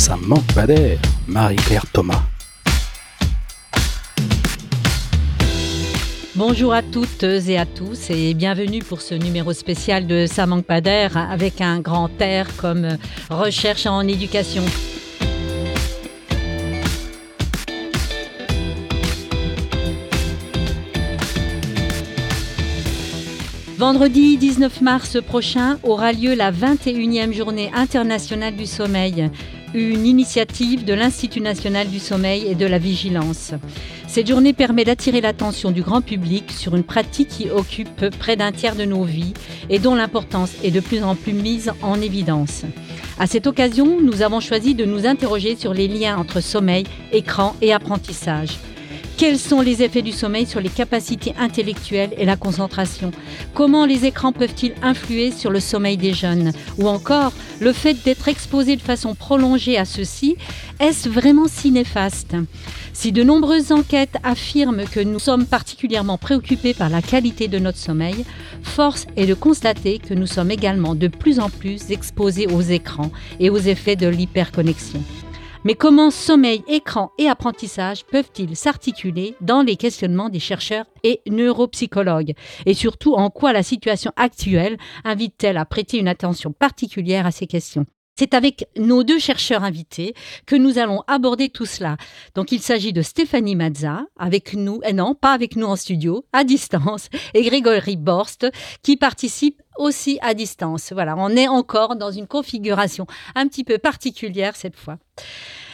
Ça manque pas d'air, Marie-Claire Thomas. Bonjour à toutes et à tous et bienvenue pour ce numéro spécial de Ça manque pas d'air avec un grand air comme recherche en éducation. Vendredi 19 mars prochain aura lieu la 21e journée internationale du sommeil, une initiative de l'Institut national du sommeil et de la vigilance. Cette journée permet d'attirer l'attention du grand public sur une pratique qui occupe près d'un tiers de nos vies et dont l'importance est de plus en plus mise en évidence. À cette occasion, nous avons choisi de nous interroger sur les liens entre sommeil, écran et apprentissage. Quels sont les effets du sommeil sur les capacités intellectuelles et la concentration? Comment les écrans peuvent-ils influer sur le sommeil des jeunes? Ou encore, le fait d'être exposé de façon prolongée à ceci, est-ce vraiment si néfaste? Si de nombreuses enquêtes affirment que nous sommes particulièrement préoccupés par la qualité de notre sommeil, force est de constater que nous sommes également de plus en plus exposés aux écrans et aux effets de l'hyperconnexion. Mais comment sommeil, écran et apprentissage peuvent-ils s'articuler dans les questionnements des chercheurs et neuropsychologues? Et surtout, en quoi la situation actuelle invite-t-elle à prêter une attention particulière à ces questions? C'est avec nos deux chercheurs invités que nous allons aborder tout cela. Donc il s'agit de Stéphanie Mazza, avec nous, et non, pas avec nous en studio, à distance, et Grégory Borst, qui participe aussi à distance. Voilà, on est encore dans une configuration un petit peu particulière cette fois.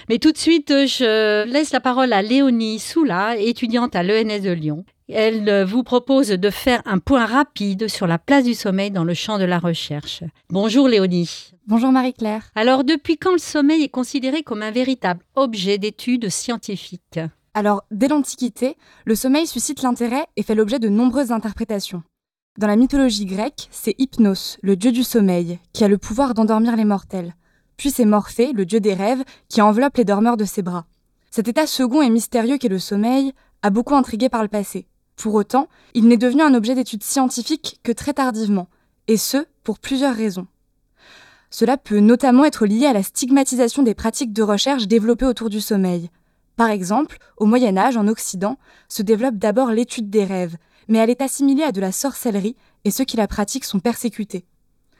Mais tout de suite, je laisse la parole à Léonie Soula, étudiante à l'ENS de Lyon. Elle vous propose de faire un point rapide sur la place du sommeil dans le champ de la recherche. Bonjour Léonie. Bonjour Marie-Claire. Alors, depuis quand le sommeil est considéré comme un véritable objet d'étude scientifique? Alors, dès l'Antiquité, le sommeil suscite l'intérêt et fait l'objet de nombreuses interprétations. Dans la mythologie grecque, c'est Hypnos, le dieu du sommeil, qui a le pouvoir d'endormir les mortels. Puis c'est Morphée, le dieu des rêves, qui enveloppe les dormeurs de ses bras. Cet état second et mystérieux qu'est le sommeil a beaucoup intrigué par le passé. Pour autant, il n'est devenu un objet d'étude scientifique que très tardivement, et ce, pour plusieurs raisons. Cela peut notamment être lié à la stigmatisation des pratiques de recherche développées autour du sommeil. Par exemple, au Moyen Âge, en Occident, se développe d'abord l'étude des rêves, mais elle est assimilée à de la sorcellerie et ceux qui la pratiquent sont persécutés.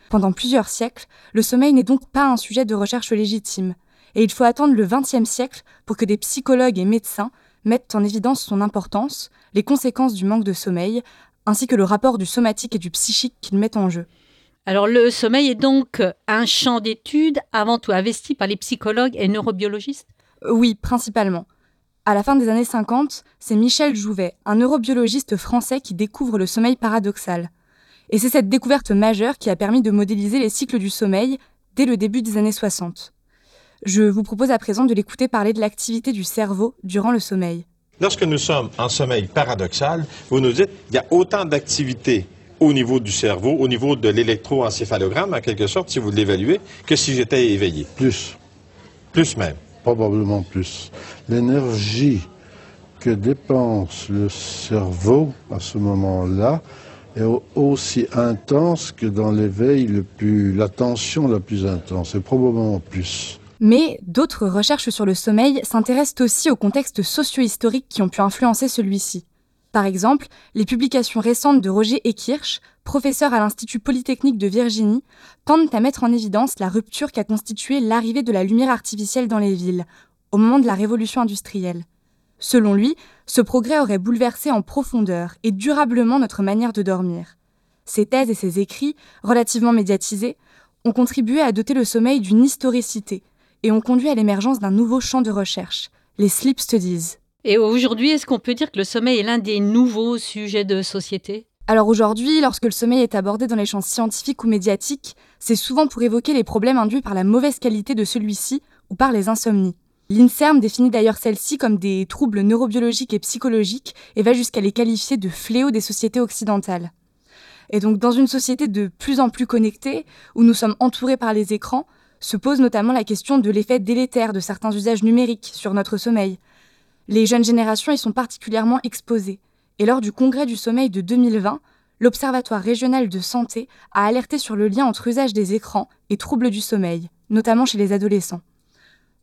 Pendant plusieurs siècles, le sommeil n'est donc pas un sujet de recherche légitime, et il faut attendre le XXe siècle pour que des psychologues et médecins mettent en évidence son importance, les conséquences du manque de sommeil, ainsi que le rapport du somatique et du psychique qu'il met en jeu. Alors le sommeil est donc un champ d'étude avant tout investi par les psychologues et neurobiologistes? Oui, principalement. À la fin des années 50, c'est Michel Jouvet, un neurobiologiste français qui découvre le sommeil paradoxal. Et c'est cette découverte majeure qui a permis de modéliser les cycles du sommeil dès le début des années 60. Je vous propose à présent de l'écouter parler de l'activité du cerveau durant le sommeil. Lorsque nous sommes en sommeil paradoxal, vous nous dites qu'il y a autant d'activités au niveau du cerveau, au niveau de l'électroencéphalogramme, en quelque sorte, si vous l'évaluez, que si j'étais éveillé. Plus. Plus même. Probablement plus. L'énergie que dépense le cerveau à ce moment-là est aussi intense que dans l'éveil le plus, la tension la plus intense, et probablement plus. Mais d'autres recherches sur le sommeil s'intéressent aussi aux contextes socio-historiques qui ont pu influencer celui-ci. Par exemple, les publications récentes de Roger Ekirch, professeur à l'Institut Polytechnique de Virginie, tendent à mettre en évidence la rupture qu'a constituée l'arrivée de la lumière artificielle dans les villes, au moment de la révolution industrielle. Selon lui, ce progrès aurait bouleversé en profondeur et durablement notre manière de dormir. Ses thèses et ses écrits, relativement médiatisés, ont contribué à doter le sommeil d'une historicité et ont conduit à l'émergence d'un nouveau champ de recherche, les sleep studies. Et aujourd'hui, est-ce qu'on peut dire que le sommeil est l'un des nouveaux sujets de société? Alors aujourd'hui, lorsque le sommeil est abordé dans les champs scientifiques ou médiatiques, c'est souvent pour évoquer les problèmes induits par la mauvaise qualité de celui-ci ou par les insomnies. L'INSERM définit d'ailleurs celles-ci comme des troubles neurobiologiques et psychologiques et va jusqu'à les qualifier de fléaux des sociétés occidentales. Et donc dans une société de plus en plus connectée, où nous sommes entourés par les écrans, se pose notamment la question de l'effet délétère de certains usages numériques sur notre sommeil, les jeunes générations y sont particulièrement exposées. Et lors du congrès du sommeil de 2020, l'Observatoire régional de santé a alerté sur le lien entre usage des écrans et troubles du sommeil, notamment chez les adolescents.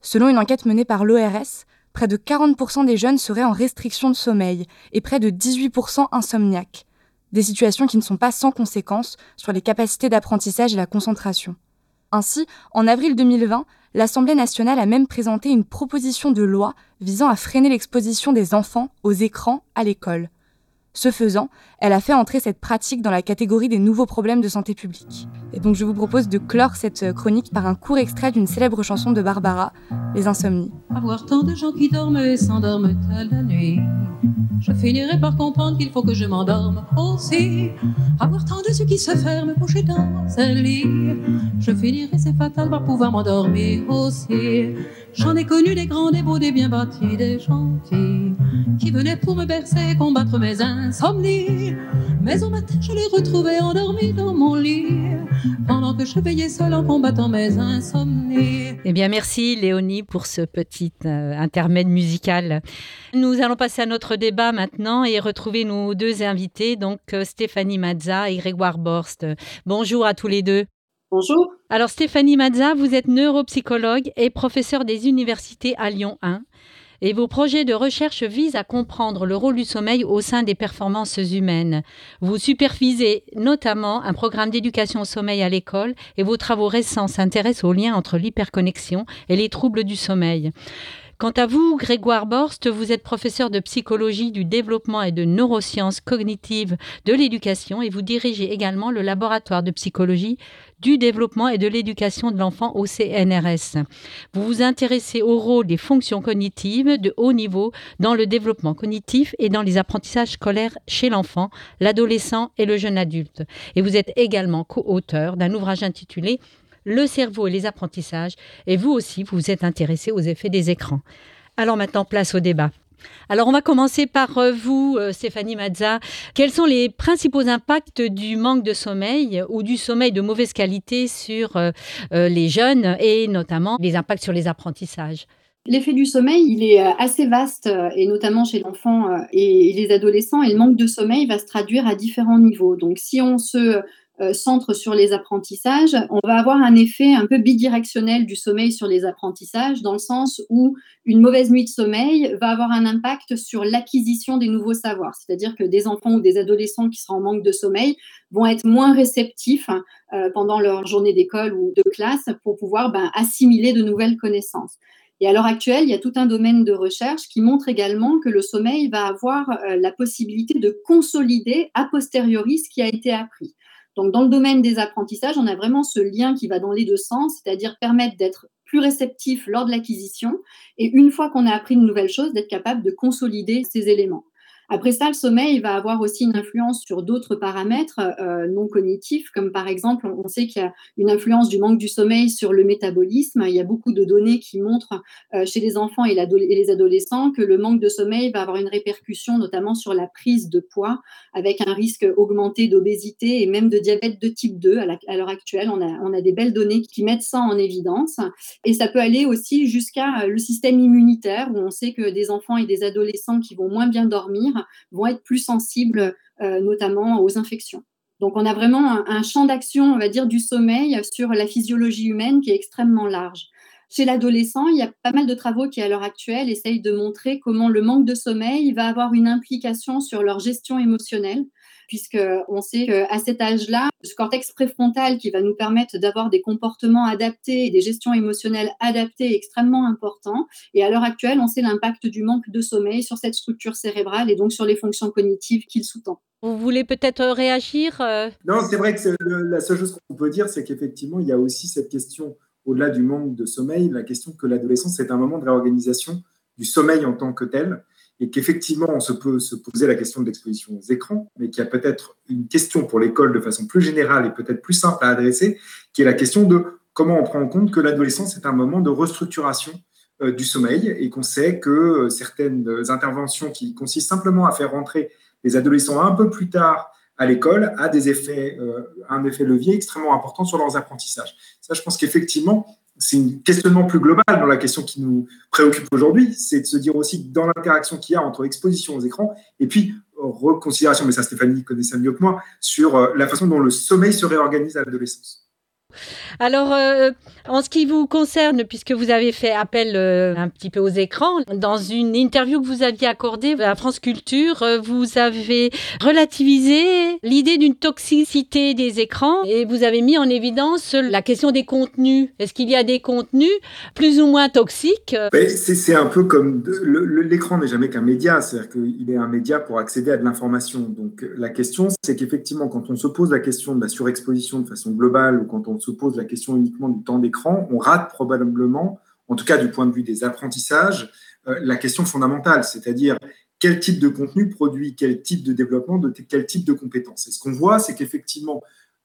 Selon une enquête menée par l'ORS, près de 40% des jeunes seraient en restriction de sommeil et près de 18% insomniaques. Des situations qui ne sont pas sans conséquences sur les capacités d'apprentissage et la concentration. Ainsi, en avril 2020, l'Assemblée nationale a même présenté une proposition de loi visant à freiner l'exposition des enfants aux écrans à l'école. Ce faisant, elle a fait entrer cette pratique dans la catégorie des nouveaux problèmes de santé publique. Et donc je vous propose de clore cette chronique par un court extrait d'une célèbre chanson de Barbara, Les Insomnies. Avoir tant de gens qui dorment et s'endorment à la nuit. Je finirai par comprendre qu'il faut que je m'endorme aussi. Avoir tant de yeux qui se ferment couchés dans un lit. Je finirai, c'est fatal, par pouvoir m'endormir aussi. J'en ai connu des grands, des beaux, des bien bâtis, des gentils, qui venaient pour me bercer, combattre mes insomnies. Mais au matin, je les retrouvais endormis dans mon lit, pendant que je veillais seul en combattant mes insomnies. Eh bien, merci Léonie pour ce petit euh, intermède musical. Nous allons passer à notre débat maintenant et retrouver nos deux invités, donc euh, Stéphanie Mazza et Grégoire Borst. Bonjour à tous les deux. Bonjour. Alors Stéphanie Mazza, vous êtes neuropsychologue et professeure des universités à Lyon 1. Et vos projets de recherche visent à comprendre le rôle du sommeil au sein des performances humaines. Vous supervisez notamment un programme d'éducation au sommeil à l'école et vos travaux récents s'intéressent au lien entre l'hyperconnexion et les troubles du sommeil. Quant à vous, Grégoire Borst, vous êtes professeur de psychologie du développement et de neurosciences cognitives de l'éducation et vous dirigez également le laboratoire de psychologie du développement et de l'éducation de l'enfant au CNRS. Vous vous intéressez au rôle des fonctions cognitives de haut niveau dans le développement cognitif et dans les apprentissages scolaires chez l'enfant, l'adolescent et le jeune adulte. Et vous êtes également co-auteur d'un ouvrage intitulé le cerveau et les apprentissages, et vous aussi, vous vous êtes intéressé aux effets des écrans. Alors maintenant, place au débat. Alors, on va commencer par euh, vous, euh, Stéphanie Mazza. Quels sont les principaux impacts du manque de sommeil ou du sommeil de mauvaise qualité sur euh, les jeunes et notamment les impacts sur les apprentissages? L'effet du sommeil, il est assez vaste, et notamment chez l'enfant et les adolescents, et le manque de sommeil va se traduire à différents niveaux. Donc, si on se centre sur les apprentissages, on va avoir un effet un peu bidirectionnel du sommeil sur les apprentissages, dans le sens où une mauvaise nuit de sommeil va avoir un impact sur l'acquisition des nouveaux savoirs. C'est-à-dire que des enfants ou des adolescents qui seront en manque de sommeil vont être moins réceptifs euh, pendant leur journée d'école ou de classe pour pouvoir ben, assimiler de nouvelles connaissances. Et à l'heure actuelle, il y a tout un domaine de recherche qui montre également que le sommeil va avoir euh, la possibilité de consolider a posteriori ce qui a été appris. Donc, dans le domaine des apprentissages, on a vraiment ce lien qui va dans les deux sens, c'est-à-dire permettre d'être plus réceptif lors de l'acquisition et une fois qu'on a appris une nouvelle chose, d'être capable de consolider ces éléments. Après ça, le sommeil va avoir aussi une influence sur d'autres paramètres euh, non cognitifs, comme par exemple, on sait qu'il y a une influence du manque du sommeil sur le métabolisme. Il y a beaucoup de données qui montrent euh, chez les enfants et, les adolescents que le manque de sommeil va avoir une répercussion notamment sur la prise de poids, avec un risque augmenté d'obésité et même de diabète de type 2. À l'heure actuelle, on a, on a des belles données qui mettent ça en évidence. Et ça peut aller aussi jusqu'à le système immunitaire, où on sait que des enfants et des adolescents qui vont moins bien dormir vont être plus sensibles euh, notamment aux infections. Donc on a vraiment un, champ d'action, on va dire, du sommeil sur la physiologie humaine qui est extrêmement large. Chez l'adolescent, il y a pas mal de travaux qui, à l'heure actuelle, essayent de montrer comment le manque de sommeil va avoir une implication sur leur gestion émotionnelle, puisqu'on sait qu'à cet âge-là, ce cortex préfrontal qui va nous permettre d'avoir des comportements adaptés et des gestions émotionnelles adaptées est extrêmement important. Et à l'heure actuelle, on sait l'impact du manque de sommeil sur cette structure cérébrale et donc sur les fonctions cognitives qu'il sous-tend. Vous voulez peut-être réagir euh? Non, c'est vrai que la seule chose qu'on peut dire, c'est qu'effectivement, il y a aussi cette question, au-delà du manque de sommeil, la question que l'adolescence est un moment de réorganisation du sommeil en tant que tel et qu'effectivement, on se peut se poser la question de l'exposition aux écrans, mais qu'il y a peut-être une question pour l'école de façon plus générale et peut-être plus simple à adresser, qui est la question de comment on prend en compte que l'adolescence est un moment de restructuration euh, du sommeil et qu'on sait que euh, certaines interventions qui consistent simplement à faire rentrer les adolescents un peu plus tard à l'école a des effets, euh, un effet levier extrêmement important sur leurs apprentissages. Ça, je pense qu'effectivement, c'est un questionnement plus global dans la question qui nous préoccupe aujourd'hui, c'est de se dire aussi dans l'interaction qu'il y a entre exposition aux écrans et puis reconsidération, mais ça Stéphanie connaît ça mieux que moi, sur euh, la façon dont le sommeil se réorganise à l'adolescence. Alors, euh, en ce qui vous concerne, puisque vous avez fait appel euh, un petit peu aux écrans, dans une interview que vous aviez accordée à France Culture, euh, vous avez relativisé l'idée d'une toxicité des écrans et vous avez mis en évidence la question des contenus. Est-ce qu'il y a des contenus plus ou moins toxiques? C'est un peu comme l'écran n'est jamais qu'un média, c'est-à-dire qu'il est un média pour accéder à de l'information. Donc la question, c'est qu'effectivement, quand on se pose la question de la surexposition de façon globale ou quand on se pose la question uniquement du temps d'écran, on rate probablement, en tout cas du point de vue des apprentissages, euh, la question fondamentale, c'est-à-dire quel type de contenu produit quel type de développement, de quel type de compétences. Et ce qu'on voit, c'est qu'effectivement,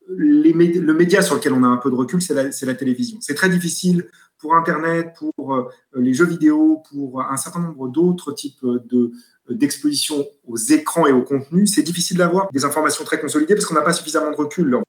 le média sur lequel on a un peu de recul, c'est la, télévision. C'est très difficile pour Internet, pour euh, les jeux vidéo, pour un certain nombre d'autres types de, d'exposition aux écrans et aux contenus. C'est difficile d'avoir des informations très consolidées parce qu'on n'a pas suffisamment de recul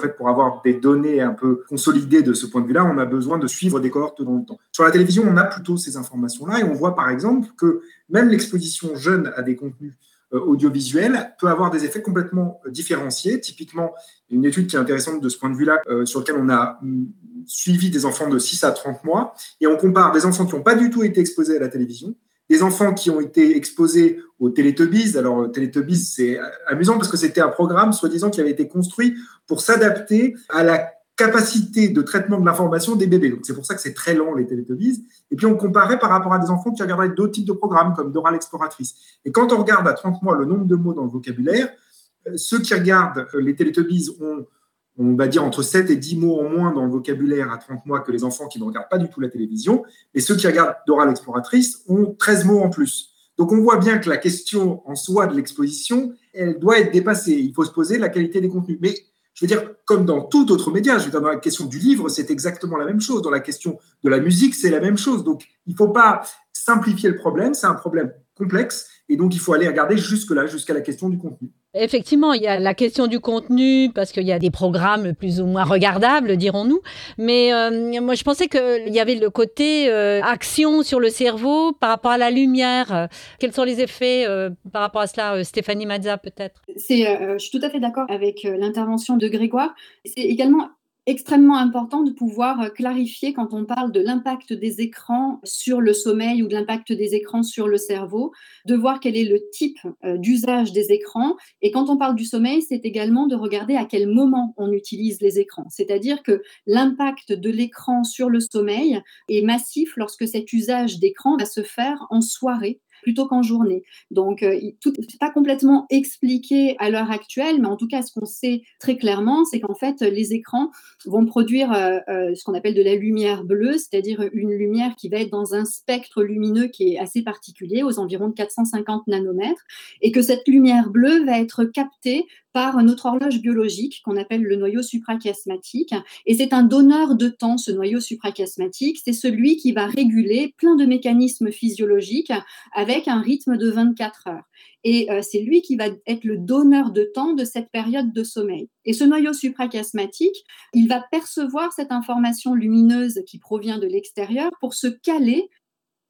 fait, pour avoir des données un peu consolidées de ce point de vue-là, on a besoin de suivre des cohortes dans le temps. Sur la télévision, on a plutôt ces informations-là et on voit par exemple que même l'exposition jeune à des contenus euh, audiovisuels peut avoir des effets complètement euh, différenciés. Typiquement, une étude qui est intéressante de ce point de vue-là, euh, sur laquelle on a mm, suivi des enfants de 6 à 30 mois, et on compare des enfants qui n'ont pas du tout été exposés à la télévision des enfants qui ont été exposés aux Teletubbies. Alors, Teletubbies, c'est amusant parce que c'était un programme, soi-disant, qui avait été construit pour s'adapter à la capacité de traitement de l'information des bébés. Donc, c'est pour ça que c'est très lent, les Teletubbies. Et puis, on comparait par rapport à des enfants qui regarderaient d'autres types de programmes, comme Dora l'exploratrice. Et quand on regarde à 30 mois le nombre de mots dans le vocabulaire, euh, ceux qui regardent euh, les Teletubbies ont on va dire entre 7 et 10 mots en moins dans le vocabulaire à 30 mois que les enfants qui ne regardent pas du tout la télévision. Et ceux qui regardent Dora l'exploratrice ont 13 mots en plus. Donc on voit bien que la question en soi de l'exposition, elle doit être dépassée. Il faut se poser la qualité des contenus. Mais je veux dire, comme dans tout autre média, je veux dire, dans la question du livre, c'est exactement la même chose. Dans la question de la musique, c'est la même chose. Donc il ne faut pas simplifier le problème, c'est un problème complexe. Et donc il faut aller regarder jusque-là, jusqu'à la question du contenu. Effectivement, il y a la question du contenu, parce qu'il y a des programmes plus ou moins regardables, dirons-nous. Mais euh, moi, je pensais qu'il y avait le côté euh, action sur le cerveau par rapport à la lumière. Quels sont les effets euh, par rapport à cela, Stéphanie Mazza, peut-être? Je suis tout à fait d'accord avec l'intervention de Grégoire. C'est également extrêmement important de pouvoir euh, clarifier quand on parle de l'impact des écrans sur le sommeil ou de l'impact des écrans sur le cerveau, de voir quel est le type euh, d'usage des écrans. Et quand on parle du sommeil, c'est également de regarder à quel moment on utilise les écrans. C'est-à-dire que l'impact de l'écran sur le sommeil est massif lorsque cet usage d'écran va se faire en soirée plutôt qu'en journée. Donc, euh, tout n'est pas complètement expliqué à l'heure actuelle, mais en tout cas, ce qu'on sait très clairement, c'est qu'en fait, les écrans vont produire euh, euh, ce qu'on appelle de la lumière bleue, c'est-à-dire une lumière qui va être dans un spectre lumineux qui est assez particulier, aux environs de 450 nanomètres, et que cette lumière bleue va être captée par notre horloge biologique qu'on appelle le noyau suprachiasmatique. Et c'est un donneur de temps, ce noyau suprachiasmatique. C'est celui qui va réguler plein de mécanismes physiologiques avec un rythme de 24 heures. Et euh, c'est lui qui va être le donneur de temps de cette période de sommeil. Et ce noyau suprachiasmatique, il va percevoir cette information lumineuse qui provient de l'extérieur pour se caler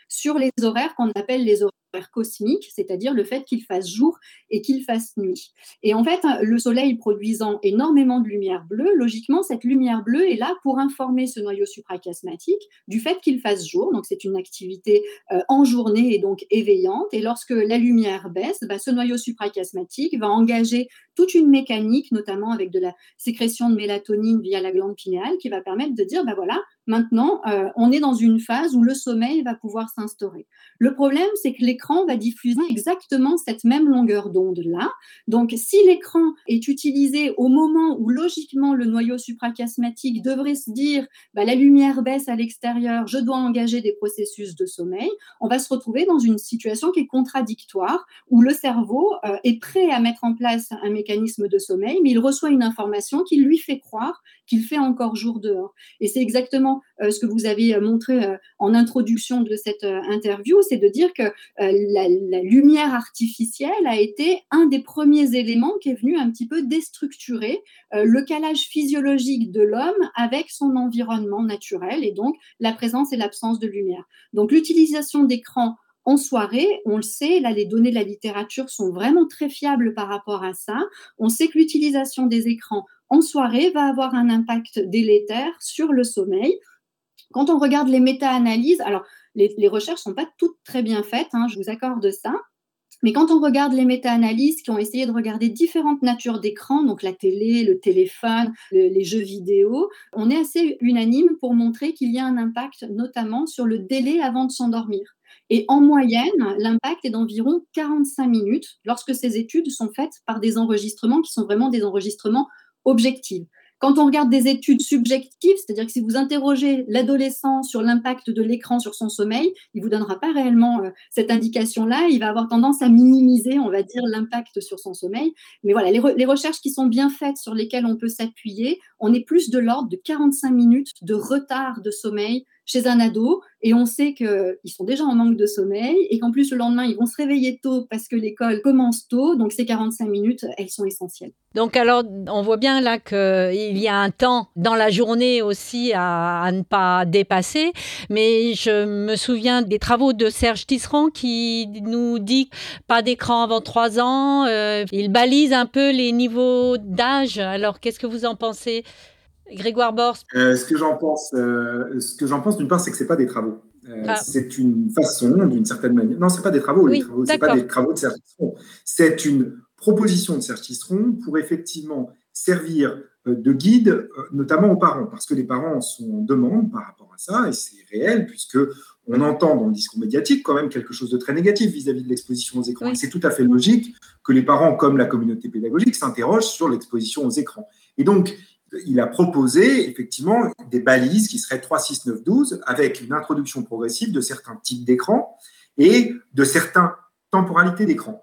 sur les horaires qu'on appelle les horaires cosmique, c'est-à-dire le fait qu'il fasse jour et qu'il fasse nuit. Et en fait, le Soleil produisant énormément de lumière bleue, logiquement, cette lumière bleue est là pour informer ce noyau suprachiasmatique du fait qu'il fasse jour. Donc, c'est une activité euh, en journée et donc éveillante. Et lorsque la lumière baisse, bah, ce noyau suprachiasmatique va engager toute une mécanique, notamment avec de la sécrétion de mélatonine via la glande pinéale, qui va permettre de dire, bah voilà, maintenant, euh, on est dans une phase où le sommeil va pouvoir s'instaurer. Le problème, c'est que l'écran va diffuser exactement cette même longueur d'onde-là. Donc, si l'écran est utilisé au moment où, logiquement, le noyau suprachiasmatique devrait se dire, bah, la lumière baisse à l'extérieur, je dois engager des processus de sommeil, on va se retrouver dans une situation qui est contradictoire, où le cerveau euh, est prêt à mettre en place un mécanisme de sommeil, mais il reçoit une information qui lui fait croire qu'il fait encore jour dehors. Et c'est exactement euh, ce que vous avez euh, montré euh, en introduction de cette interview, c'est de dire que la, lumière artificielle a été un des premiers éléments qui est venu un petit peu déstructurer le calage physiologique de l'homme avec son environnement naturel et donc la présence et l'absence de lumière. Donc l'utilisation d'écrans en soirée, on le sait, là les données de la littérature sont vraiment très fiables par rapport à ça. On sait que l'utilisation des écrans en soirée va avoir un impact délétère sur le sommeil. Quand on regarde les méta-analyses, alors les, recherches ne sont pas toutes très bien faites, hein, je vous accorde ça, mais quand on regarde les méta-analyses qui ont essayé de regarder différentes natures d'écran, donc la télé, le téléphone, les jeux vidéo, on est assez unanime pour montrer qu'il y a un impact notamment sur le délai avant de s'endormir. Et en moyenne, l'impact est d'environ 45 minutes lorsque ces études sont faites par des enregistrements qui sont vraiment des enregistrements objectifs. Quand on regarde des études subjectives, c'est-à-dire que si vous interrogez l'adolescent sur l'impact de l'écran sur son sommeil, il vous donnera pas réellement euh, cette indication-là. Il va avoir tendance à minimiser, on va dire, l'impact sur son sommeil. Mais voilà, les, recherches qui sont bien faites, sur lesquelles on peut s'appuyer, on est plus de l'ordre de 45 minutes de retard de sommeil chez un ado et on sait qu'ils sont déjà en manque de sommeil et qu'en plus le lendemain ils vont se réveiller tôt parce que l'école commence tôt. Donc ces 45 minutes, elles sont essentielles. Donc alors on voit bien là qu'il y a un temps dans la journée aussi à, ne pas dépasser. Mais je me souviens des travaux de Serge Tisserand qui nous dit pas d'écran avant 3 ans. Euh, il balise un peu les niveaux d'âge. Alors qu'est-ce que vous en pensez? Grégoire Bors euh, Ce que j'en pense, euh, ce que j'en pense d'une part, c'est que c'est pas des travaux. Euh, ah. C'est une façon, d'une certaine manière. Non, c'est pas des travaux. Oui, c'est pas des travaux de Serge C'est une proposition de Serge pour effectivement servir de guide, notamment aux parents, parce que les parents sont en demande par rapport à ça, et c'est réel, puisque on entend dans le discours médiatique quand même quelque chose de très négatif vis-à-vis de l'exposition aux écrans. Et c'est tout à fait logique que les parents, comme la communauté pédagogique, s'interrogent sur l'exposition aux écrans. Et donc, il a proposé effectivement des balises qui seraient 3, 6, 9, 12 avec une introduction progressive de certains types d'écrans et de certaines temporalités d'écran.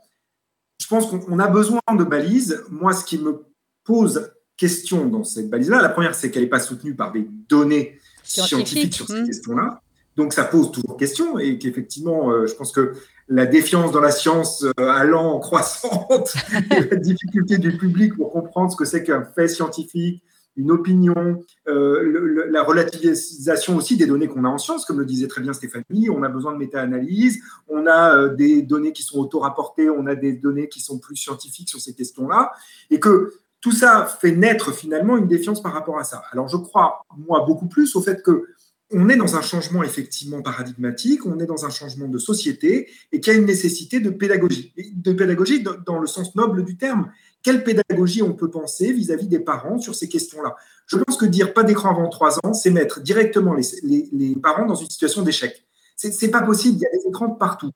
Je pense qu'on a besoin de balises. Moi, ce qui me pose question dans cette balise-là, la première, c'est qu'elle n'est pas soutenue par des données scientifiques sur ces mmh. questions-là. Donc, ça pose toujours question et qu'effectivement, euh, je pense que la défiance dans la science euh, allant en croissante et la difficulté du public pour comprendre ce que c'est qu'un fait scientifique, une opinion, euh, la relativisation aussi des données qu'on a en science, comme le disait très bien Stéphanie, on a besoin de méta-analyse, on a euh, des données qui sont auto-rapportées, on a des données qui sont plus scientifiques sur ces questions-là, et que tout ça fait naître finalement une défiance par rapport à ça. Alors je crois, moi, beaucoup plus au fait que on est dans un changement effectivement paradigmatique, on est dans un changement de société et qu'il y a une nécessité de pédagogie, de pédagogie dans le sens noble du terme. Quelle pédagogie on peut penser vis-à-vis des parents sur ces questions-là? Je pense que dire pas d'écran avant trois ans, c'est mettre directement les, parents dans une situation d'échec. C'est pas possible, il y a des écrans partout.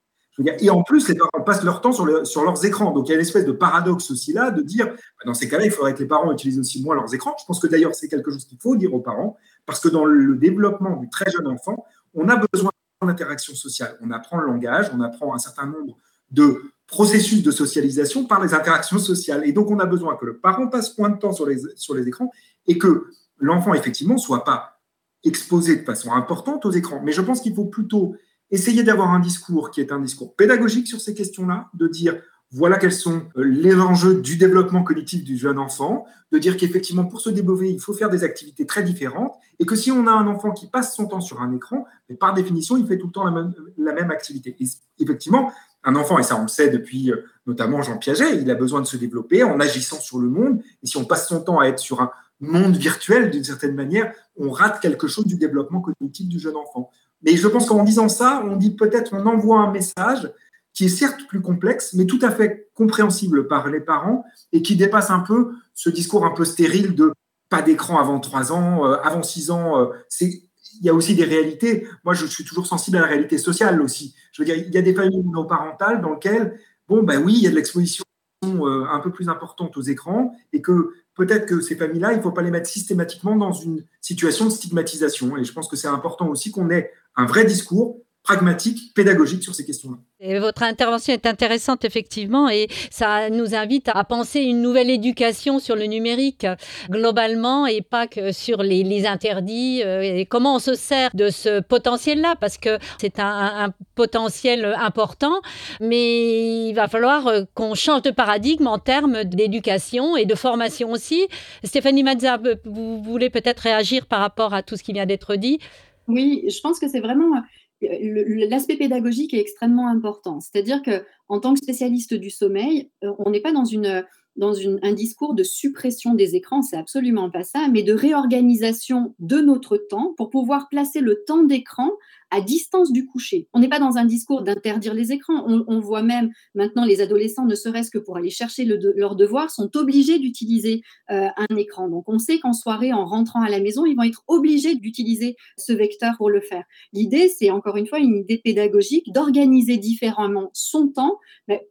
et en plus, les parents passent leur temps sur, leurs écrans. Donc il y a une espèce de paradoxe aussi là de dire, bah, dans ces cas-là, il faudrait que les parents utilisent aussi moins leurs écrans. Je pense que d'ailleurs, c'est quelque chose qu'il faut dire aux parents, parce que dans le développement du très jeune enfant, on a besoin d'interaction sociale. On apprend le langage, on apprend un certain nombre de processus de socialisation par les interactions sociales. Et donc, on a besoin que le parent passe moins de temps sur les, sur les écrans et que l'enfant, effectivement, soit pas exposé de façon importante aux écrans. Mais je pense qu'il faut plutôt essayer d'avoir un discours qui est un discours pédagogique sur ces questions-là, de dire voilà quels sont euh, les enjeux du développement cognitif du jeune enfant, de dire qu'effectivement, pour se développer, il faut faire des activités très différentes, et que si on a un enfant qui passe son temps sur un écran, mais par définition, il fait tout le temps la même, la même activité. Et effectivement, un enfant, et ça on le sait depuis euh, notamment Jean Piaget, il a besoin de se développer en agissant sur le monde. Et si on passe son temps à être sur un monde virtuel, d'une certaine manière, on rate quelque chose du développement cognitif du jeune enfant. Mais je pense qu'en disant ça, on dit peut-être, on envoie un message qui est certes plus complexe, mais tout à fait compréhensible par les parents et qui dépasse un peu ce discours un peu stérile de pas d'écran avant 3 ans, euh, avant 6 ans. Euh, c'est il y a aussi des réalités. Moi, je suis toujours sensible à la réalité sociale aussi. Il y a des familles monoparentales dans lesquelles, bon, ben oui, il y a de l'exposition euh, un peu plus importante aux écrans et que peut-être que ces familles-là, il ne faut pas les mettre systématiquement dans une situation de stigmatisation. Et je pense que c'est important aussi qu'on ait un vrai discours pragmatique, pédagogique sur ces questions-là. Et votre intervention est intéressante, effectivement, et ça nous invite à penser une nouvelle éducation sur le numérique globalement et pas que sur les, interdits euh, et comment on se sert de ce potentiel-là, parce que c'est un, potentiel important, mais il va falloir euh, qu'on change de paradigme en termes d'éducation et de formation aussi. Stéphanie Mazza, vous voulez peut-être réagir par rapport à tout ce qui vient d'être dit? Oui, je pense que c'est vraiment l'aspect pédagogique est extrêmement important. C'est-à-dire que en tant que spécialiste du sommeil, euh, on n'est pas dans un discours de suppression des écrans, c'est absolument pas ça, mais de réorganisation de notre temps pour pouvoir placer le temps d'écran à distance du coucher. On n'est pas dans un discours d'interdire les écrans. On, voit même maintenant les adolescents, ne serait-ce que pour aller chercher le leurs devoirs, sont obligés d'utiliser euh, un écran. Donc on sait qu'en soirée, en rentrant à la maison, ils vont être obligés d'utiliser ce vecteur pour le faire. L'idée, c'est encore une fois une idée pédagogique d'organiser différemment son temps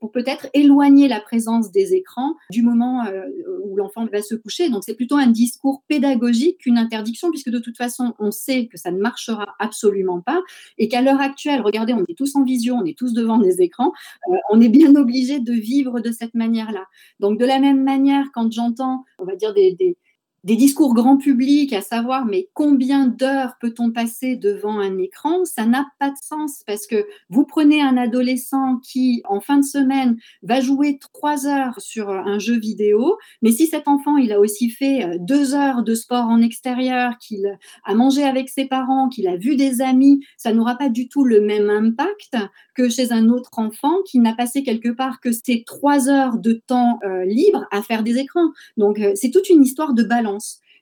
pour peut-être éloigner la présence des écrans du moment euh, où l'enfant va se coucher. Donc c'est plutôt un discours pédagogique qu'une interdiction, puisque de toute façon, on sait que ça ne marchera absolument pas et qu'à l'heure actuelle, regardez, on est tous en vision, on est tous devant des écrans, euh, on est bien obligé de vivre de cette manière-là. Donc de la même manière, quand j'entends, on va dire des, des discours grand public, à savoir mais combien d'heures peut-on passer devant un écran, ça n'a pas de sens parce que vous prenez un adolescent qui, en fin de semaine, va jouer trois heures sur un jeu vidéo, mais si cet enfant, il a aussi fait euh, deux heures de sport en extérieur, qu'il a mangé avec ses parents, qu'il a vu des amis, ça n'aura pas du tout le même impact que chez un autre enfant qui n'a passé quelque part que ces trois heures de temps euh, libre à faire des écrans. Donc, euh, c'est toute une histoire de balance.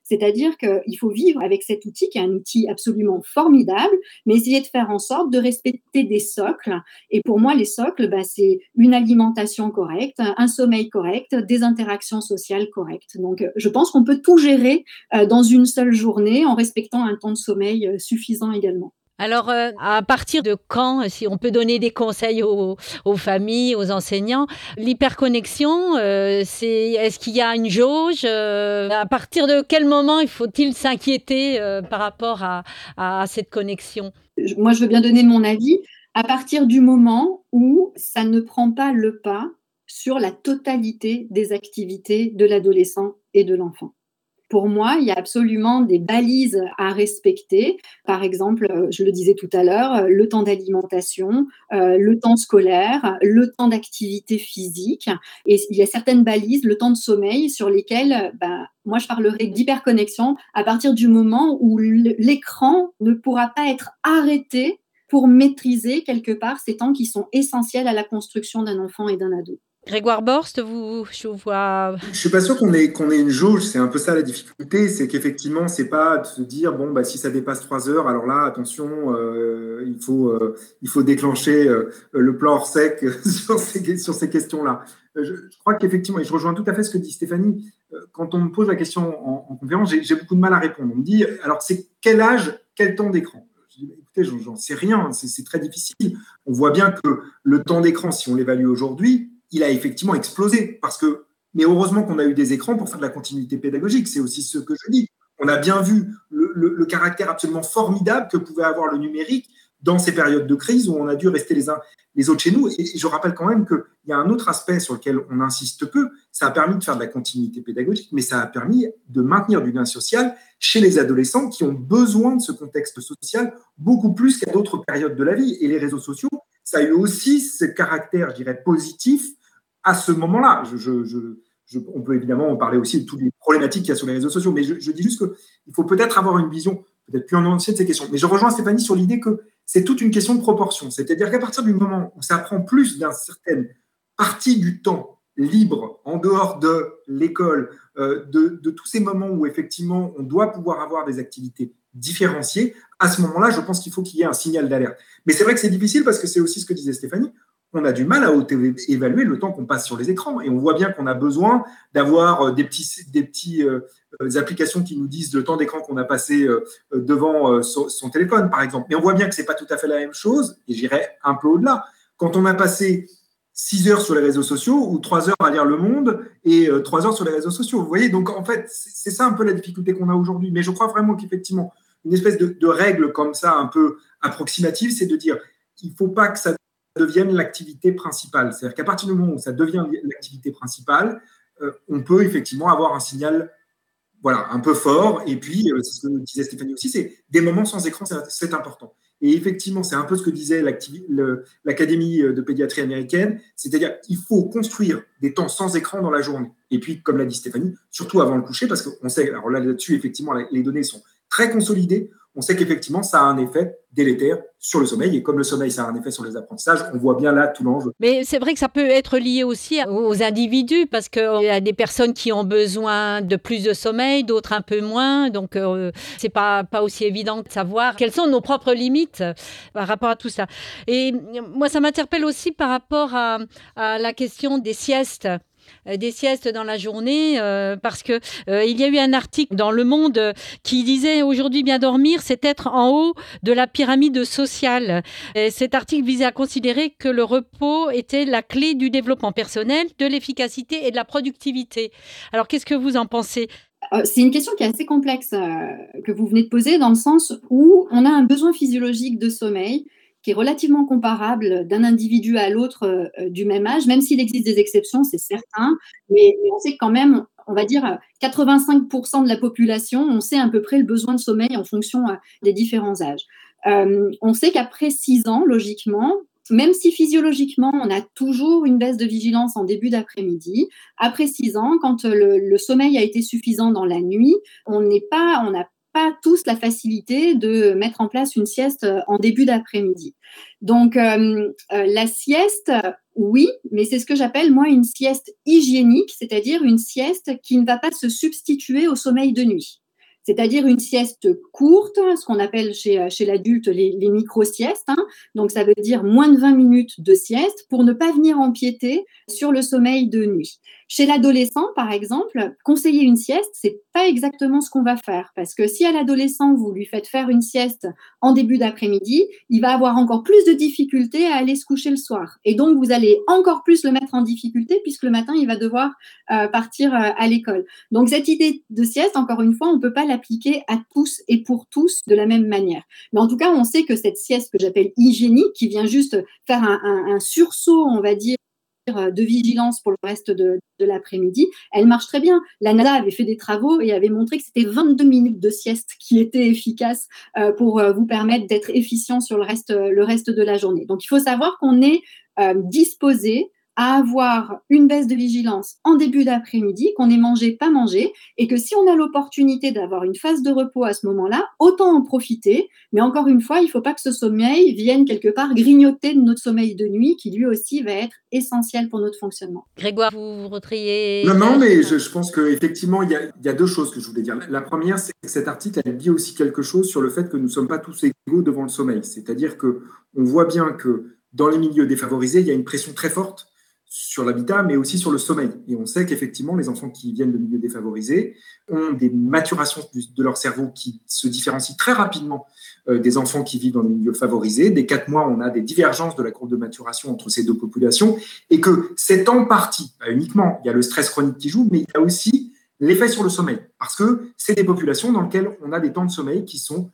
C'est-à-dire qu'il faut vivre avec cet outil qui est un outil absolument formidable, mais essayer de faire en sorte de respecter des socles. Et pour moi, les socles, bah, c'est une alimentation correcte, un sommeil correct, des interactions sociales correctes. Donc, je pense qu'on peut tout gérer euh, dans une seule journée en respectant un temps de sommeil euh, suffisant également. Alors, euh, à partir de quand, si on peut donner des conseils aux, familles, aux enseignants, l'hyperconnexion, euh, c'est est-ce qu'il y a une jauge euh, À partir de quel moment il faut-il s'inquiéter par rapport à, à, cette connexion? Moi, je veux bien donner mon avis. À partir du moment où ça ne prend pas le pas sur la totalité des activités de l'adolescent et de l'enfant pour moi, il y a absolument des balises à respecter. Par exemple, euh, je le disais tout à l'heure, euh, le temps d'alimentation, euh, le temps scolaire, le temps d'activité physique. Et il y a certaines balises, le temps de sommeil, sur lesquelles, ben, moi, je parlerai d'hyperconnexion à partir du moment où l'écran ne pourra pas être arrêté pour maîtriser quelque part ces temps qui sont essentiels à la construction d'un enfant et d'un ado. Grégoire Borst, vous, je vois. Je suis pas sûr qu'on ait, qu'on ait une jauge. C'est un peu ça la difficulté, c'est qu'effectivement, c'est pas de se dire bon bah si ça dépasse trois heures, alors là attention, euh, il faut euh, il faut déclencher euh, le plan hors sec sur ces questions-là. Je, crois qu'effectivement, et je rejoins tout à fait ce que dit Stéphanie. Quand on me pose la question en, conférence, j'ai, beaucoup de mal à répondre. On me dit alors c'est quel âge, quel temps d'écran? Dis, écoutez, j'en sais rien, c'est très difficile. On voit bien que le temps d'écran, si on l'évalue aujourd'hui, il a effectivement explosé. Parce que, mais heureusement qu'on a eu des écrans pour faire de la continuité pédagogique. C'est aussi ce que je dis. On a bien vu le, caractère absolument formidable que pouvait avoir le numérique dans ces périodes de crise où on a dû rester les uns les autres chez nous. Et je rappelle quand même qu'il y a un autre aspect sur lequel on insiste peu. Ça a permis de faire de la continuité pédagogique, mais ça a permis de maintenir du lien social chez les adolescents qui ont besoin de ce contexte social beaucoup plus qu'à d'autres périodes de la vie. Et les réseaux sociaux, ça a eu aussi ce caractère, je dirais, positif à ce moment-là. on peut évidemment parler aussi de toutes les problématiques qu'il y a sur les réseaux sociaux, mais je, dis juste qu'il faut peut-être avoir une vision peut-être plus en entier de ces questions. Mais je rejoins Stéphanie sur l'idée que c'est toute une question de proportion. C'est-à-dire qu'à partir du moment où ça prend plus d'une certaine partie du temps libre, en dehors de l'école, euh, de, tous ces moments où effectivement on doit pouvoir avoir des activités différenciées, à ce moment-là, je pense qu'il faut qu'il y ait un signal d'alerte. Mais c'est vrai que c'est difficile parce que c'est aussi ce que disait Stéphanie, on a du mal à évaluer le temps qu'on passe sur les écrans. Et on voit bien qu'on a besoin d'avoir euh, des petits, des petits euh, applications qui nous disent le temps d'écran qu'on a passé euh, devant son, téléphone, par exemple. Mais on voit bien que c'est pas tout à fait la même chose. Et j'irai un peu au-delà. Quand on a passé 6 heures sur les réseaux sociaux ou 3 heures à lire Le Monde et 3 heures sur les réseaux sociaux. Vous voyez, donc en fait, c'est ça un peu la difficulté qu'on a aujourd'hui. Mais je crois vraiment qu'effectivement, une espèce de, de, règle comme ça, un peu approximative, c'est de dire il ne faut pas que ça devienne l'activité principale. C'est-à-dire qu'à partir du moment où ça devient l'activité principale, euh, on peut effectivement avoir un signal voilà, un peu fort. Et puis, euh, c'est ce que disait Stéphanie aussi, c'est des moments sans écran, c'est important. Et effectivement, c'est un peu ce que disait l'Académie de pédiatrie américaine, c'est-à-dire il faut construire des temps sans écran dans la journée. Et puis, comme l'a dit Stéphanie, surtout avant le coucher, parce qu'on sait, alors là, là-dessus, effectivement, les données sont très consolidées. On sait qu'effectivement, ça a un effet délétère sur le sommeil. Et comme le sommeil, ça a un effet sur les apprentissages, on voit bien là tout l'enjeu. Mais c'est vrai que ça peut être lié aussi aux individus, parce qu'il y a des personnes qui ont besoin de plus de sommeil, d'autres un peu moins. Donc, euh, c'est pas, pas aussi évident de savoir quelles sont nos propres limites par rapport à tout ça. Et moi, ça m'interpelle aussi par rapport à la question des siestes. Euh, des siestes dans la journée euh, parce que euh, il y a eu un article dans Le Monde qui disait aujourd'hui bien dormir, c'est être en haut de la pyramide sociale. Et cet article visait à considérer que le repos était la clé du développement personnel, de l'efficacité et de la productivité. Alors qu'est-ce que vous en pensez? C'est une question qui est assez complexe que vous venez de poser dans le sens où on a un besoin physiologique de sommeil est relativement comparable d'un individu à l'autre euh, du même âge, même s'il existe des exceptions, c'est certain, mais, on sait quand même, on va dire, 85% de la population, on sait à peu près le besoin de sommeil en fonction euh, des différents âges. Euh, on sait qu'après 6 ans, logiquement, même si physiologiquement, on a toujours une baisse de vigilance en début d'après-midi, après 6 ans, quand le, le, sommeil a été suffisant dans la nuit, on n'est pas, on n'a tous la facilité de mettre en place une sieste euh, en début d'après-midi. Donc, euh, euh, la sieste, oui, mais c'est ce que j'appelle, moi, une sieste hygiénique, c'est-à-dire une sieste qui ne va pas se substituer au sommeil de nuit c'est-à-dire une sieste courte, ce qu'on appelle chez, chez l'adulte les, micro-siestes. Hein. Donc, ça veut dire moins de 20 minutes de sieste pour ne pas venir empiéter sur le sommeil de nuit. Chez l'adolescent, par exemple, conseiller une sieste, c'est pas exactement ce qu'on va faire parce que si à l'adolescent vous lui faites faire une sieste en début d'après-midi, il va avoir encore plus de difficultés à aller se coucher le soir et donc vous allez encore plus le mettre en difficulté puisque le matin il va devoir euh, partir euh, à l'école. Donc cette idée de sieste, encore une fois, on peut pas l'appliquer à tous et pour tous de la même manière. Mais en tout cas, on sait que cette sieste que j'appelle hygiénique, qui vient juste faire un, sursaut, on va dire euh, de vigilance pour le reste de, l'après-midi, elle marche très bien. La NADA avait fait des travaux et avait montré que c'était 22 minutes de sieste qui étaient efficaces euh, pour euh, vous permettre d'être efficient sur le reste, le reste de la journée. Donc, il faut savoir qu'on est disposé à avoir une baisse de vigilance en début d'après-midi, qu'on ait mangé, pas mangé, et que si on a l'opportunité d'avoir une phase de repos à ce moment-là, autant en profiter. Mais encore une fois, il ne faut pas que ce sommeil vienne quelque part grignoter de notre sommeil de nuit, qui lui aussi va être essentiel pour notre fonctionnement. Grégoire, vous retriez Non, non, mais je, pense qu'effectivement, il, y, a, deux choses que je voulais dire. La première, c'est que cet article, elle dit aussi quelque chose sur le fait que nous ne sommes pas tous égaux devant le sommeil. C'est-à-dire que on voit bien que dans les milieux défavorisés, il y a une pression très forte sur l'habitat, mais aussi sur le sommeil. Et on sait qu'effectivement, les enfants qui viennent de milieux défavorisés ont des maturations de leur cerveau qui se différencient très rapidement euh, des enfants qui vivent dans des milieux favorisés. Dès quatre mois, on a des divergences de la courbe de maturation entre ces deux populations, et que c'est en partie, pas uniquement, il y a le stress chronique qui joue, mais il y a aussi l'effet sur le sommeil, parce que c'est des populations dans lesquelles on a des temps de sommeil qui sont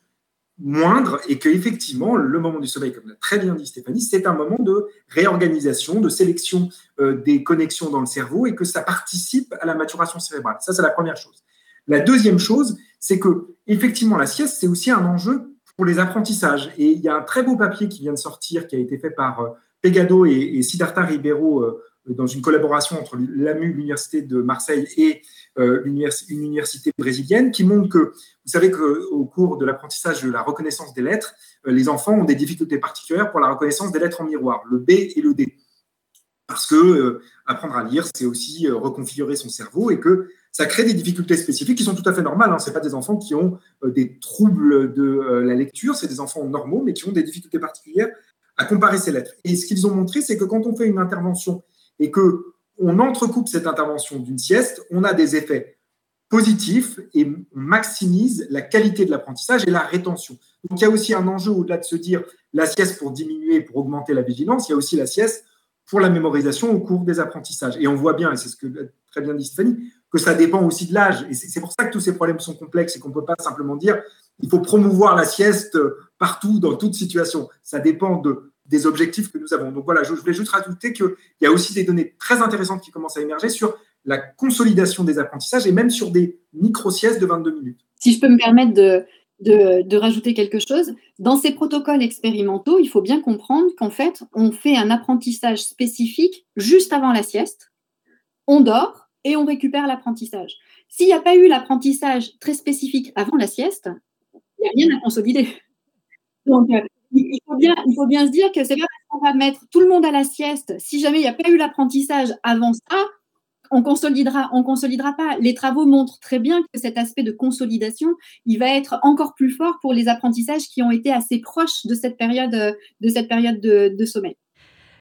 moindre et que effectivement le moment du sommeil, comme l'a très bien dit Stéphanie, c'est un moment de réorganisation, de sélection euh, des connexions dans le cerveau et que ça participe à la maturation cérébrale. Ça, c'est la première chose. La deuxième chose, c'est que effectivement la sieste, c'est aussi un enjeu pour les apprentissages. Et il y a un très beau papier qui vient de sortir, qui a été fait par euh, Pegado et, et Siddhartha Ribeiro euh, dans une collaboration entre l'AMU, l'Université de Marseille et euh, une université brésilienne, qui montre que, vous savez qu'au cours de l'apprentissage de la reconnaissance des lettres, euh, les enfants ont des difficultés particulières pour la reconnaissance des lettres en miroir, le B et le D. Parce que euh, apprendre à lire, c'est aussi reconfigurer son cerveau et que ça crée des difficultés spécifiques qui sont tout à fait normales. Hein. Ce pas des enfants qui ont des troubles de la lecture, c'est des enfants normaux, mais qui ont des difficultés particulières à comparer ces lettres. Et ce qu'ils ont montré, c'est que quand on fait une intervention et que on entrecoupe cette intervention d'une sieste, on a des effets positifs et on maximise la qualité de l'apprentissage et la rétention. Donc il y a aussi un enjeu au-delà de se dire la sieste pour diminuer, pour augmenter la vigilance, il y a aussi la sieste pour la mémorisation au cours des apprentissages. Et on voit bien, et c'est ce que très bien dit Stéphanie, que ça dépend aussi de l'âge. Et c'est pour ça que tous ces problèmes sont complexes et qu'on ne peut pas simplement dire il faut promouvoir la sieste partout, dans toute situation. Ça dépend de des objectifs que nous avons. Donc voilà, je, voulais juste rajouter qu'il y a aussi des données très intéressantes qui commencent à émerger sur la consolidation des apprentissages et même sur des micro-siestes de 22 minutes. Si je peux me permettre de, de, rajouter quelque chose, dans ces protocoles expérimentaux, il faut bien comprendre qu'en fait, on fait un apprentissage spécifique juste avant la sieste, on dort et on récupère l'apprentissage. S'il n'y a pas eu l'apprentissage très spécifique avant la sieste, il n'y a rien à consolider. Donc, euh, il faut, bien, se dire que c'est parce qu'on va mettre tout le monde à la sieste, si jamais il n'y a pas eu l'apprentissage avant ça, on consolidera, on consolidera pas. Les travaux montrent très bien que cet aspect de consolidation, il va être encore plus fort pour les apprentissages qui ont été assez proches de cette période, de, cette période de sommeil.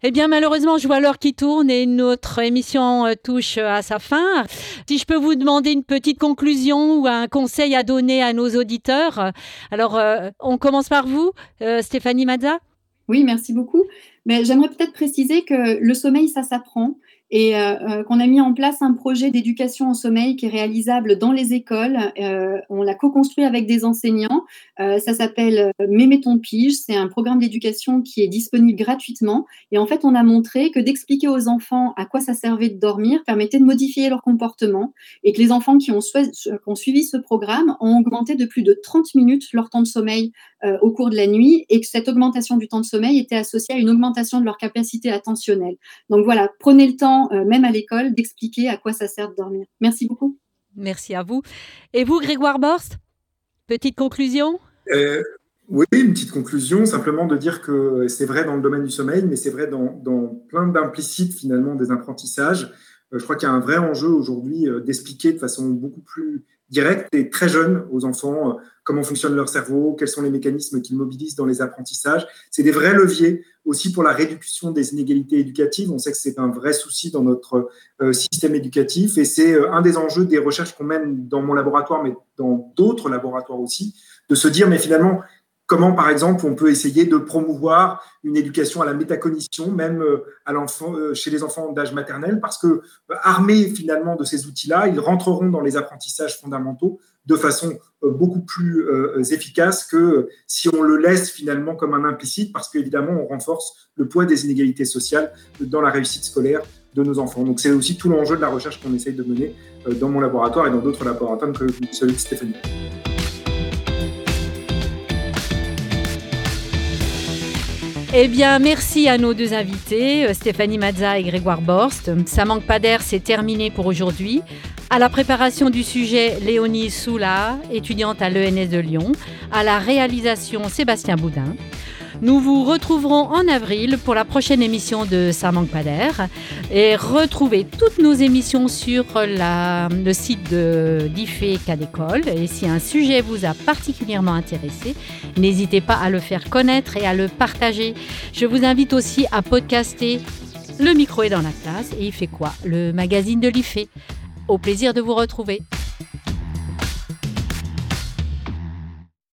Eh bien, malheureusement, je vois l'heure qui tourne et notre émission euh, touche à sa fin. Si je peux vous demander une petite conclusion ou un conseil à donner à nos auditeurs. Alors, euh, on commence par vous, euh, Stéphanie Mazza. Oui, merci beaucoup. Mais j'aimerais peut-être préciser que le sommeil, ça s'apprend et euh, euh, qu'on a mis en place un projet d'éducation au sommeil qui est réalisable dans les écoles. Euh, on l'a co-construit avec des enseignants. ça s'appelle Mémé ton pige. C'est un programme d'éducation qui est disponible gratuitement. Et en fait, on a montré que d'expliquer aux enfants à quoi ça servait de dormir permettait de modifier leur comportement et que les enfants qui ont, qui ont suivi ce programme ont augmenté de plus de 30 minutes leur temps de sommeil au cours de la nuit et que cette augmentation du temps de sommeil était associée à une augmentation de leur capacité attentionnelle. Donc voilà, prenez le temps euh, même à l'école, d'expliquer à quoi ça sert de dormir. Merci beaucoup. Merci à vous. Et vous, Grégoire Borst, petite conclusion? Euh, Oui, une petite conclusion, simplement de dire que c'est vrai dans le domaine du sommeil, mais c'est vrai dans, dans plein d'implicites finalement des apprentissages. Euh, je crois qu'il y a un vrai enjeu aujourd'hui d'expliquer de façon beaucoup plus directe et très jeune aux enfants comment fonctionne leur cerveau, quels sont les mécanismes qu'ils mobilisent dans les apprentissages. C'est des vrais leviers aussi pour la réduction des inégalités éducatives. On sait que c'est un vrai souci dans notre euh, système éducatif et c'est euh, un des enjeux des recherches qu'on mène dans mon laboratoire, mais dans d'autres laboratoires aussi, de se dire, mais finalement, comment, par exemple, on peut essayer de promouvoir une éducation à la métacognition, même euh, l'enfant, chez les enfants d'âge maternel, parce que armés finalement de ces outils-là, ils rentreront dans les apprentissages fondamentaux de façon euh, beaucoup plus euh, efficace que si on le laisse finalement comme un implicite, parce qu'évidemment, on renforce le poids des inégalités sociales dans la réussite scolaire de nos enfants. Donc c'est aussi tout l'enjeu de la recherche qu'on essaye de mener euh, dans mon laboratoire et dans d'autres laboratoires que celui de Stéphanie. Eh bien, merci à nos deux invités, Stéphanie Mazza et Grégoire Borst. Ça manque pas d'air, c'est terminé pour aujourd'hui. À la préparation du sujet, Léonie Soula, étudiante à l'ENS de Lyon. À la réalisation, Sébastien Boudin. Nous vous retrouverons en avril pour la prochaine émission de Ça manque pas. Et retrouvez toutes nos émissions sur le site de d'IFE Cadécole. Et si un sujet vous a particulièrement intéressé, n'hésitez pas à le faire connaître et à le partager. Je vous invite aussi à podcaster Le micro est dans la classe et il fait quoi? Le magazine de l'IFE. Au plaisir de vous retrouver.